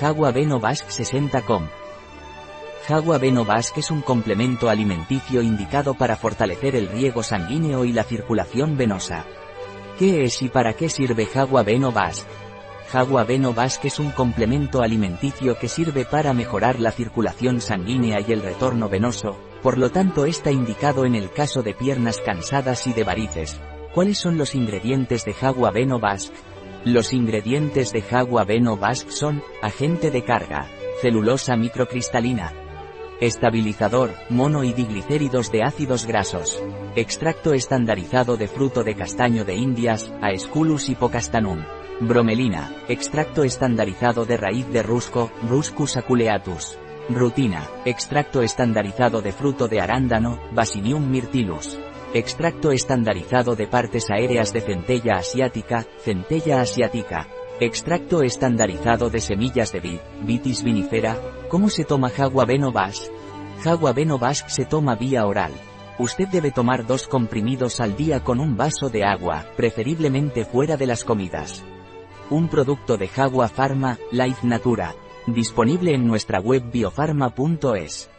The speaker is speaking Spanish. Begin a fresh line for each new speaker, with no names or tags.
Jagua Beno Basque 60 com. Jagua Beno es un complemento alimenticio indicado para fortalecer el riego sanguíneo y la circulación venosa. ¿Qué es y para qué sirve Jagua Beno Basque? Jagua Beno Basque es un complemento alimenticio que sirve para mejorar la circulación sanguínea y el retorno venoso, por lo tanto está indicado en el caso de piernas cansadas y de varices. ¿Cuáles son los ingredientes de Jagua Beno Basque? Los ingredientes de Jagua Beno Basque son, agente de carga, celulosa microcristalina, estabilizador, mono y diglicéridos de ácidos grasos, extracto estandarizado de fruto de castaño de Indias, Aesculus hipocastanum, bromelina, extracto estandarizado de raíz de rusco, Ruscus aculeatus, rutina, extracto estandarizado de fruto de arándano, Basinium myrtillus, Extracto estandarizado de partes aéreas de centella asiática, centella asiática. Extracto estandarizado de semillas de vid, vitis vinifera. ¿Cómo se toma Jagua Basque? Jagua Basque se toma vía oral. Usted debe tomar dos comprimidos al día con un vaso de agua, preferiblemente fuera de las comidas. Un producto de Jagua Pharma, Life Natura. Disponible en nuestra web biofarma.es.